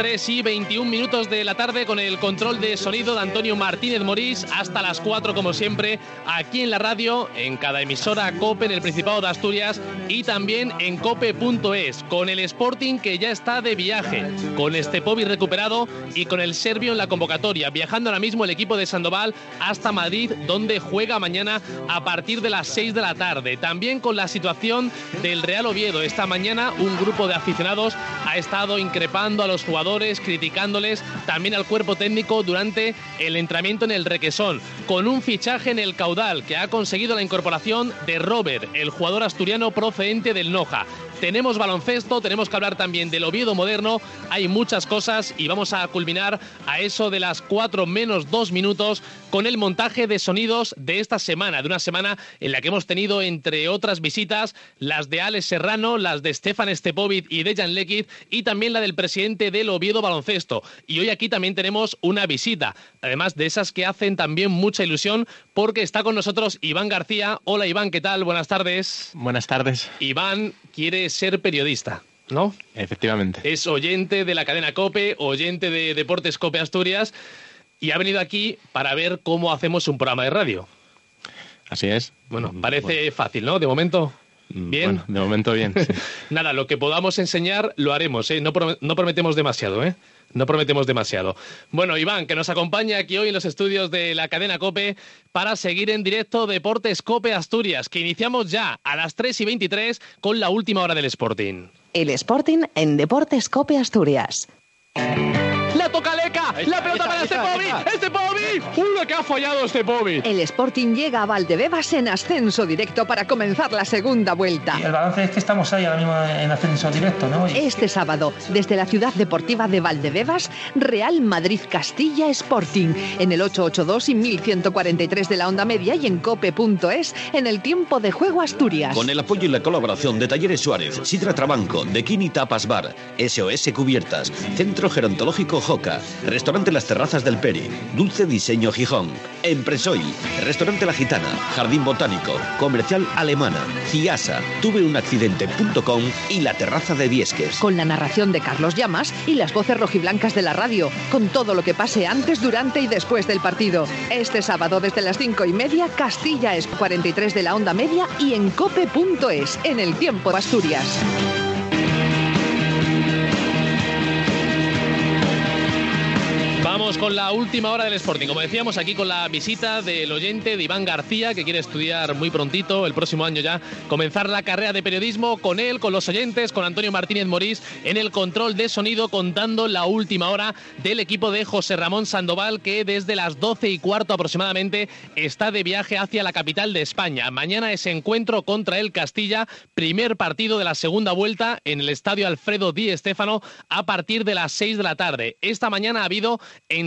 3 y 21 minutos de la tarde con el control de sonido de Antonio Martínez Morís hasta las 4 como siempre aquí en la radio, en cada emisora COPE en el Principado de Asturias y también en cope.es con el Sporting que ya está de viaje, con este Pobi recuperado y con el serbio en la convocatoria, viajando ahora mismo el equipo de Sandoval hasta Madrid donde juega mañana a partir de las 6 de la tarde. También con la situación del Real Oviedo. Esta mañana un grupo de aficionados ha estado increpando a los jugadores, criticándoles también al cuerpo técnico durante el entrenamiento en el Requesón, con un fichaje en el caudal que ha conseguido la incorporación de Robert, el jugador asturiano procedente del Noja. Tenemos baloncesto, tenemos que hablar también del Oviedo moderno, hay muchas cosas y vamos a culminar a eso de las 4 menos 2 minutos con el montaje de sonidos de esta semana, de una semana en la que hemos tenido, entre otras visitas, las de Alex Serrano, las de Stefan Stepovic y Dejan Lekic y también la del presidente del Oviedo Baloncesto. Y hoy aquí también tenemos una visita, además de esas que hacen también mucha ilusión porque está con nosotros Iván García. Hola Iván, ¿qué tal? Buenas tardes. Buenas tardes. Iván quiere ser periodista. ¿No? Efectivamente. Es oyente de la cadena Cope, oyente de Deportes Cope Asturias y ha venido aquí para ver cómo hacemos un programa de radio. Así es. Bueno, parece fácil, ¿no? De momento. Mm, Bien. Bueno, de momento bien. sí. Nada, lo que podamos enseñar lo haremos, ¿eh? No prometemos demasiado, ¿eh? No prometemos demasiado. Bueno, Iván, que nos acompaña aquí hoy en los estudios de la cadena Cope para seguir en directo Deportes Cope Asturias, que iniciamos ya a las 3 y 23 con la última hora del Sporting. El Sporting en Deportes Cope Asturias. ¡La toca Leca! ¡La pelota para este Pobi! ¡Este Pobi! ¡Uy, que ha fallado este Pobi! El Sporting llega a Valdebebas en ascenso directo para comenzar la segunda vuelta. Y el balance es que estamos ahí ahora mismo en ascenso directo, ¿no? Y- Este sábado, desde la ciudad deportiva de Valdebebas, Real Madrid Castilla Sporting, en el 882 y 1143 de la onda media y en cope.es en el tiempo de juego Asturias. Con el apoyo y la colaboración de Talleres Suárez, Sidra Trabanco, De Kini Tapas Bar, SOS Cubiertas, Centro Gerontológico Restaurante Las Terrazas del Peri, Dulce Diseño Gijón, Empresoil, Restaurante La Gitana, Jardín Botánico, Comercial Alemana, Ciasa, Tuveunaccidente.com y La Terraza de Viesques. Con la narración de Carlos Llamas y las voces rojiblancas de la radio, con todo lo que pase antes, durante y después del partido. Este sábado desde las cinco y media, Castilla es 43 de la onda media y en cope.es, en el tiempo de Asturias. Con la última hora del Sporting. Como decíamos, aquí con la visita del oyente de Iván García, que quiere estudiar muy prontito, el próximo año ya, comenzar la carrera de periodismo con él, con los oyentes, con Antonio Martínez Morís, en el control de sonido, contando la última hora del equipo de José Ramón Sandoval, que desde las 12 y cuarto aproximadamente está de viaje hacia la capital de España. Mañana ese encuentro contra el Castilla, primer partido de la segunda vuelta en el estadio Alfredo Di Stéfano a partir de las 6 de la tarde. Esta mañana ha habido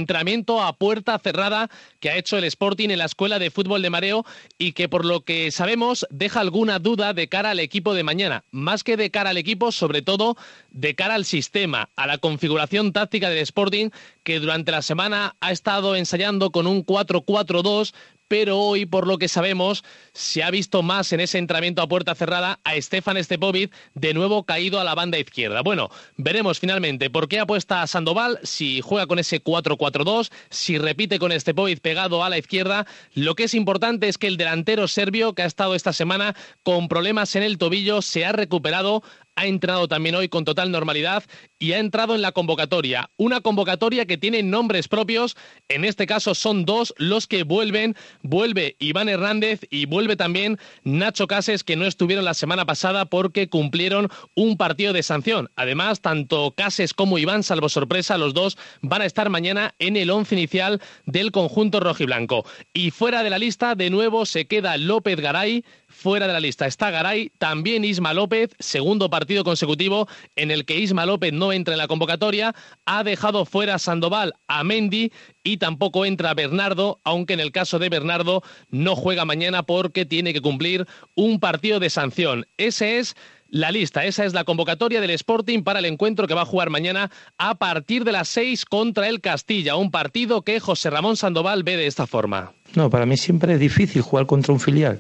entrenamiento a puerta cerrada que ha hecho el Sporting en la Escuela de Fútbol de Mareo y que por lo que sabemos deja alguna duda de cara al equipo de mañana. Más que de cara al equipo, sobre todo de cara al sistema, a la configuración táctica del Sporting que durante la semana ha estado ensayando con un 4-4-2 pero hoy, por lo que sabemos, se ha visto más en ese entrenamiento a puerta cerrada a Stefan Stepovic de nuevo caído a la banda izquierda. Bueno, veremos finalmente por qué apuesta a Sandoval, si juega con ese 4-4-2, si repite con Stepovic pegado a la izquierda. Lo que es importante es que el delantero serbio, que ha estado esta semana con problemas en el tobillo, se ha recuperado ha entrenado también hoy con total normalidad y ha entrado en la convocatoria. Una convocatoria que tiene nombres propios, en este caso son dos los que vuelven. Vuelve Iván Hernández y vuelve también Nacho Cases, que no estuvieron la semana pasada porque cumplieron un partido de sanción. Además, tanto Cases como Iván, salvo sorpresa, los dos van a estar mañana en el once inicial del conjunto rojiblanco. Y fuera de la lista, de nuevo, se queda López Garay, Fuera de la lista está Garay, también Isma López, segundo partido consecutivo en el que Isma López no entra en la convocatoria, ha dejado fuera Sandoval a Mendy y tampoco entra Bernardo, aunque en el caso de Bernardo no juega mañana porque tiene que cumplir un partido de sanción. Ese es la lista, esa es la convocatoria del Sporting para el encuentro que va a jugar mañana a partir de las seis contra el Castilla, un partido que José Ramón Sandoval ve de esta forma. No, para mí siempre es difícil jugar contra un filial.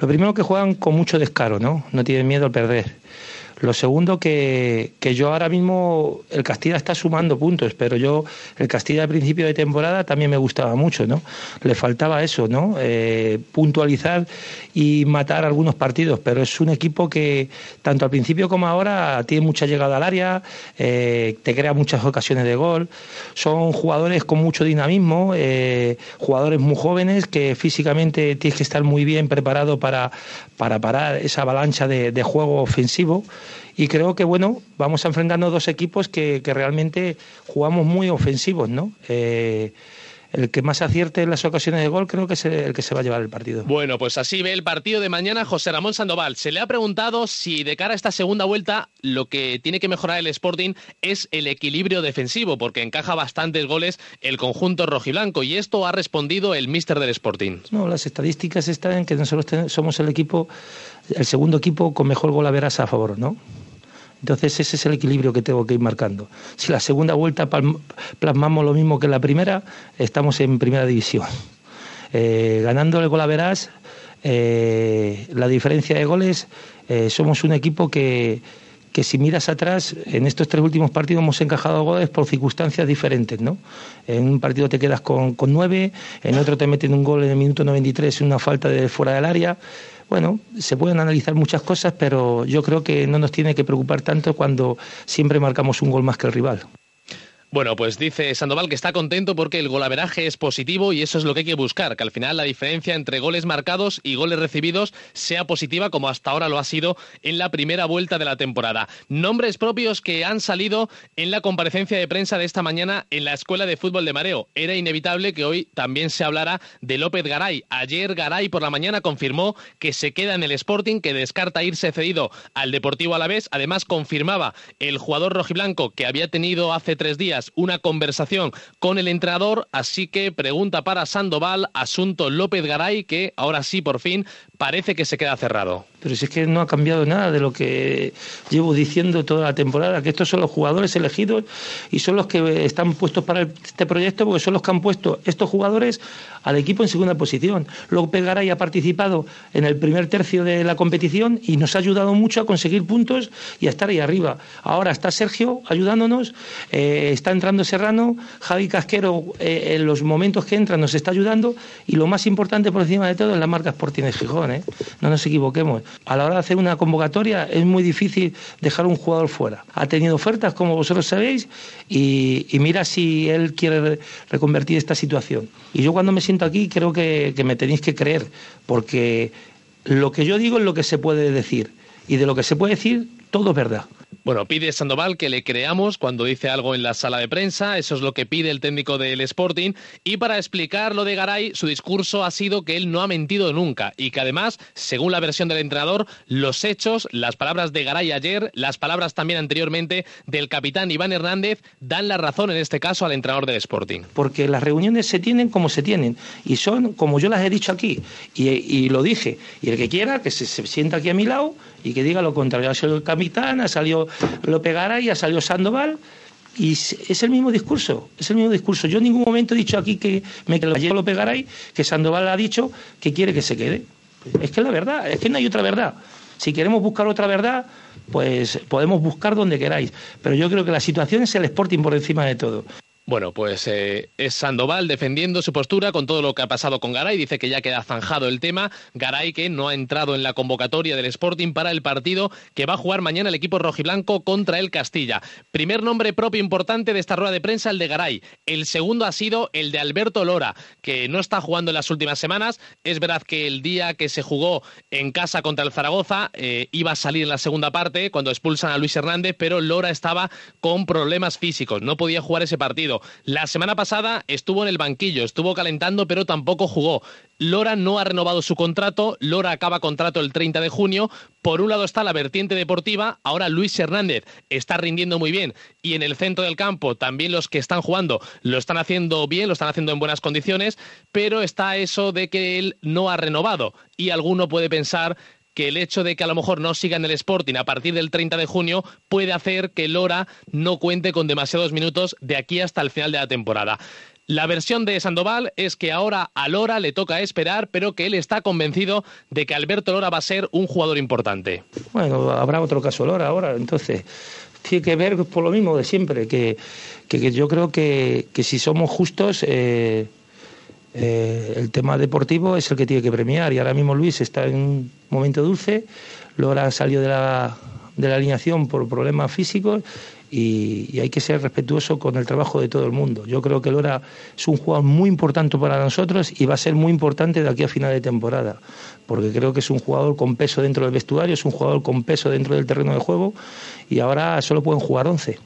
Lo primero que juegan con mucho descaro, ¿no? No tienen miedo al perder. Lo segundo, que, que yo ahora mismo, el Castilla está sumando puntos, pero yo, el Castilla al principio de temporada también me gustaba mucho, ¿no? Le faltaba eso, ¿no? Eh, puntualizar y matar algunos partidos, pero es un equipo que, tanto al principio como ahora, tiene mucha llegada al área, eh, te crea muchas ocasiones de gol. Son jugadores con mucho dinamismo, eh, jugadores muy jóvenes que físicamente tienes que estar muy bien preparado para, para parar esa avalancha de, de juego ofensivo y creo que bueno vamos a enfrentarnos dos equipos que, que realmente jugamos muy ofensivos no eh, el que más acierte en las ocasiones de gol creo que es el que se va a llevar el partido. Bueno, pues así ve el partido de mañana José Ramón Sandoval. Se le ha preguntado si de cara a esta segunda vuelta lo que tiene que mejorar el Sporting es el equilibrio defensivo, porque encaja bastantes goles el conjunto rojiblanco y esto ha respondido el míster del Sporting. No, las estadísticas están en que nosotros somos el equipo, el segundo equipo con mejor gol a veras a favor, ¿no? Entonces ese es el equilibrio que tengo que ir marcando. Si la segunda vuelta plasmamos lo mismo que la primera, estamos en primera división. Eh, ganando el gol a verás, eh, la diferencia de goles, eh, somos un equipo que, que si miras atrás, en estos tres últimos partidos hemos encajado goles por circunstancias diferentes, ¿no? En un partido te quedas con, con nueve, en otro te meten un gol en el minuto 93, una falta de fuera del área bueno, se pueden analizar muchas cosas, pero yo creo que no nos tiene que preocupar tanto cuando siempre marcamos un gol más que el rival. Bueno, pues dice Sandoval que está contento porque el golaveraje es positivo y eso es lo que hay que buscar, que al final la diferencia entre goles marcados y goles recibidos sea positiva como hasta ahora lo ha sido en la primera vuelta de la temporada. Nombres propios que han salido en la comparecencia de prensa de esta mañana en la Escuela de Fútbol de Mareo. Era inevitable que hoy también se hablara de López Garay. Ayer Garay por la mañana confirmó que se queda en el Sporting, que descarta irse cedido al Deportivo Alavés. Además confirmaba el jugador rojiblanco que había tenido hace tres días una conversación con el entrenador, así que pregunta para Sandoval, asunto López Garay, que ahora sí por fin parece que se queda cerrado. Pero si es que no ha cambiado nada de lo que llevo diciendo toda la temporada, que estos son los jugadores elegidos y son los que están puestos para este proyecto porque son los que han puesto estos jugadores al equipo en segunda posición. López Garay ha participado en el primer tercio de la competición y nos ha ayudado mucho a conseguir puntos y a estar ahí arriba. Ahora está Sergio ayudándonos, eh, está entrando Serrano, Javi Casquero eh, en los momentos que entra nos está ayudando y lo más importante por encima de todo es la marca Sporting de Gijón, ¿eh? no nos equivoquemos. A la hora de hacer una convocatoria es muy difícil dejar un jugador fuera. Ha tenido ofertas, como vosotros sabéis, y, mira si él quiere reconvertir esta situación. Y yo cuando me siento aquí creo que, que me tenéis que creer, porque lo que yo digo es lo que se puede decir. Y de lo que se puede decir, todo es verdad. Bueno, pide Sandoval que le creamos cuando dice algo en la sala de prensa, eso es lo que pide el técnico del Sporting, y para explicar lo de Garay, su discurso ha sido que él no ha mentido nunca y que además, según la versión del entrenador, los hechos, las palabras de Garay ayer, las palabras también anteriormente del capitán Iván Hernández, dan la razón en este caso al entrenador del Sporting. Porque las reuniones se tienen como se tienen y son como yo las he dicho aquí y, lo dije, y el que quiera que se, se sienta aquí a mi lado y que diga lo contrario. Ha salido el capitán, ha salido López Garay, ha salido Sandoval. Y es el mismo discurso, es el mismo discurso. Yo en ningún momento he dicho aquí que me quedo López Garay, que Sandoval ha dicho que quiere que se quede. Es que es la verdad, es que no hay otra verdad. Si queremos buscar otra verdad, pues podemos buscar donde queráis. Pero yo creo que la situación es el Sporting por encima de todo. Bueno, pues eh, es Sandoval defendiendo su postura con todo lo que ha pasado con Garay. Dice que ya queda zanjado el tema. Garay que no ha entrado en la convocatoria del Sporting para el partido que va a jugar mañana el equipo rojiblanco contra el Castilla. Primer nombre propio importante de esta rueda de prensa, el de Garay. El segundo ha sido el de Alberto Lora, que no está jugando en las últimas semanas. Es verdad que el día que se jugó en casa contra el Zaragoza eh, iba a salir en la segunda parte cuando expulsan a Luis Hernández, pero Lora estaba con problemas físicos. No podía jugar ese partido. La semana pasada estuvo en el banquillo, estuvo calentando, pero tampoco jugó. Lora no ha renovado su contrato, Lora acaba contrato el 30 de junio. Por un lado está la vertiente deportiva, ahora Luis Hernández está rindiendo muy bien y en el centro del campo también los que están jugando lo están haciendo bien, lo están haciendo en buenas condiciones, pero está eso de que él no ha renovado y alguno puede pensar que el hecho de que a lo mejor no siga en el Sporting a partir del 30 de junio puede hacer que Lora no cuente con demasiados minutos de aquí hasta el final de la temporada. La versión de Sandoval es que ahora a Lora le toca esperar, pero que él está convencido de que Alberto Lora va a ser un jugador importante. Bueno, habrá otro caso Lora ahora, entonces tiene que ver por lo mismo de siempre, que, que, yo creo que, que, si somos justos, eh, eh, el tema deportivo es el que tiene que premiar y ahora mismo Luis está en un momento dulce, Lora salió de la, de la alineación por problemas físicos y, hay que ser respetuoso con el trabajo de todo el mundo. Yo creo que Lora es un jugador muy importante para nosotros y va a ser muy importante de aquí a final de temporada, porque creo que es un jugador con peso dentro del vestuario, es un jugador con peso dentro del terreno de juego y ahora solo pueden jugar 11.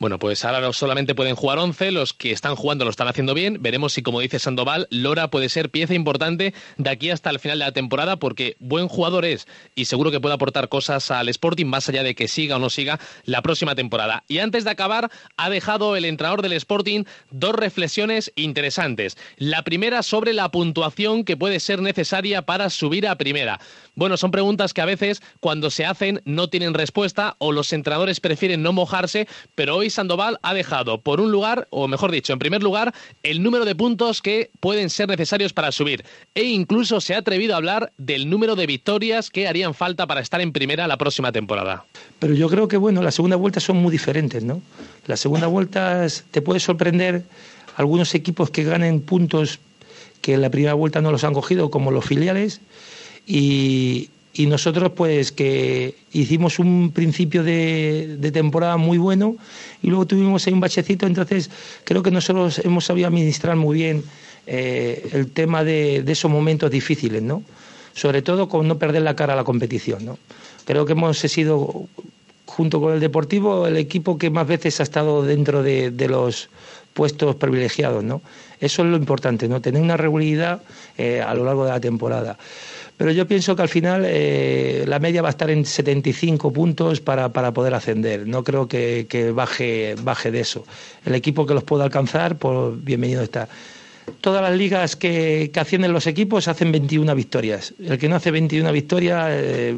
Bueno, pues ahora solamente pueden jugar 11, los que están jugando lo están haciendo bien. Veremos si, como dice Sandoval, Lora puede ser pieza importante de aquí hasta el final de la temporada, porque buen jugador es y seguro que puede aportar cosas al Sporting, más allá de que siga o no siga la próxima temporada. Y antes de acabar, ha dejado el entrenador del Sporting dos reflexiones interesantes. La primera sobre la puntuación que puede ser necesaria para subir a primera. Bueno, son preguntas que a veces cuando se hacen no tienen respuesta o los entrenadores prefieren no mojarse, pero hoy Sandoval ha dejado por un lugar, o mejor dicho, en primer lugar, el número de puntos que pueden ser necesarios para subir. E incluso se ha atrevido a hablar del número de victorias que harían falta para estar en primera la próxima temporada. Pero yo creo que, bueno, las segunda vueltas son muy diferentes, ¿no? Las segunda vueltas te puede sorprender algunos equipos que ganen puntos que en la primera vuelta no los han cogido, como los filiales y, nosotros pues que hicimos un principio de, temporada muy bueno y luego tuvimos ahí un bachecito, entonces creo que nosotros hemos sabido administrar muy bien eh, el tema de, esos momentos difíciles, ¿no? Sobre todo con no perder la cara a la competición, ¿no? Creo que hemos sido, junto con el Deportivo, el equipo que más veces ha estado dentro de, los puestos privilegiados, ¿no? Eso es lo importante, ¿no? Tener una regularidad eh, a lo largo de la temporada. Pero yo pienso que al final eh, la media va a estar en 75 puntos para, para poder ascender. No creo que, baje, baje de eso. El equipo que los pueda alcanzar, pues bienvenido está. Todas las ligas que, que ascienden los equipos hacen 21 victorias. El que no hace 21 victorias eh,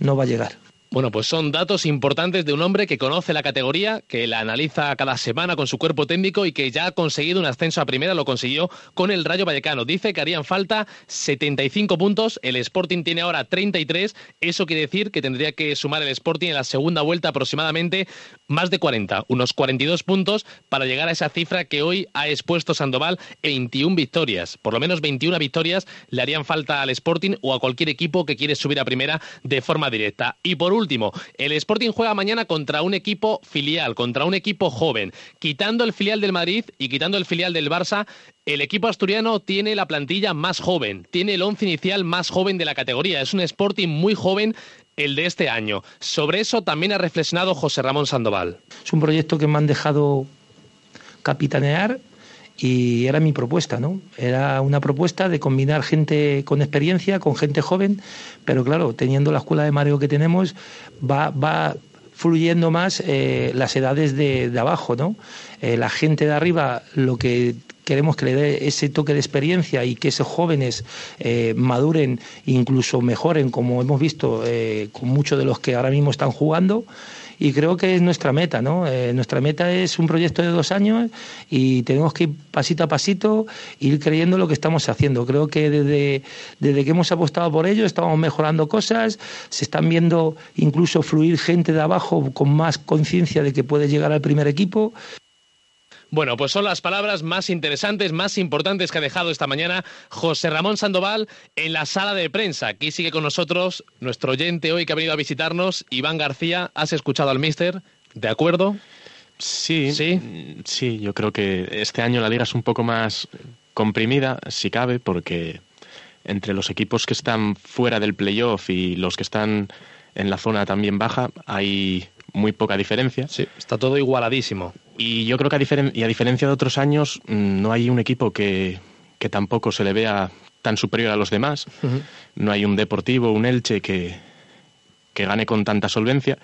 no va a llegar. Bueno, pues son datos importantes de un hombre que conoce la categoría, que la analiza cada semana con su cuerpo técnico y que ya ha conseguido un ascenso a primera, lo consiguió con el Rayo Vallecano. Dice que harían falta 75 puntos, el Sporting tiene ahora 33, eso quiere decir que tendría que sumar el Sporting en la segunda vuelta aproximadamente más de 40, unos 42 puntos para llegar a esa cifra que hoy ha expuesto Sandoval, 21 victorias. Por lo menos 21 victorias le harían falta al Sporting o a cualquier equipo que quiere subir a primera de forma directa. Y por último, el Sporting juega mañana contra un equipo filial, contra un equipo joven. Quitando el filial del Madrid y quitando el filial del Barça, el equipo asturiano tiene la plantilla más joven, tiene el once inicial más joven de la categoría. Es un Sporting muy joven el de este año. Sobre eso también ha reflexionado José Ramón Sandoval. Es un proyecto que me han dejado capitanear y era mi propuesta, ¿no? Era una propuesta de combinar gente con experiencia, con gente joven, pero claro, teniendo la escuela de mareo que tenemos, va, va fluyendo más eh, las edades de, abajo, ¿no? Eh, la gente de arriba lo que queremos que le dé ese toque de experiencia y que esos jóvenes eh, maduren, incluso mejoren, como hemos visto con muchos de los que ahora mismo están jugando y creo que es nuestra meta, ¿no? Eh, nuestra meta es un proyecto de dos años y tenemos que ir pasito a pasito, ir creyendo lo que estamos haciendo. Creo que desde, desde que hemos apostado por ello estamos mejorando cosas, se están viendo incluso fluir gente de abajo con más conciencia de que puede llegar al primer equipo. Bueno, pues son las palabras más interesantes, más importantes que ha dejado esta mañana José Ramón Sandoval en la sala de prensa. Aquí sigue con nosotros nuestro oyente hoy que ha venido a visitarnos, Iván García. ¿Has escuchado al mister? ¿De acuerdo? Sí, sí, sí, yo creo que este año la liga es un poco más comprimida, si cabe, porque entre los equipos que están fuera del playoff y los que están en la zona también baja hay muy poca diferencia. Sí, está todo igualadísimo. Y yo creo que a, y a diferencia de otros años, mm, no hay un equipo que, que, tampoco se le vea tan superior a los demás. No hay un Deportivo, un Elche que, que gane con tanta solvencia.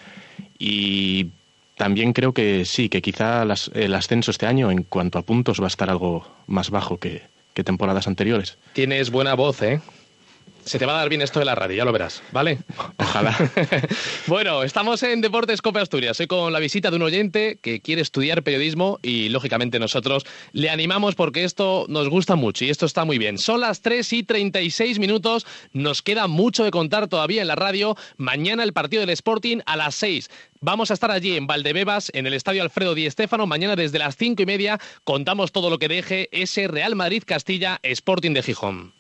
Y también creo que sí, que quizá el ascenso este año en cuanto a puntos va a estar algo más bajo que, que temporadas anteriores. Tienes buena voz, ¿eh? Se te va a dar bien esto de la radio, ya lo verás, ¿vale? Ojalá. bueno, estamos en Deportes Cope Asturias. Hoy con la visita de un oyente que quiere estudiar periodismo y, lógicamente, nosotros le animamos porque esto nos gusta mucho y esto está muy bien. Son las 3 y 36 minutos. Nos queda mucho de contar todavía en la radio. Mañana el partido del Sporting a las 6. Vamos a estar allí en Valdebebas, en el Estadio Alfredo Di Stéfano. Mañana desde las cinco y media contamos todo lo que deje ese Real Madrid Castilla Sporting de Gijón.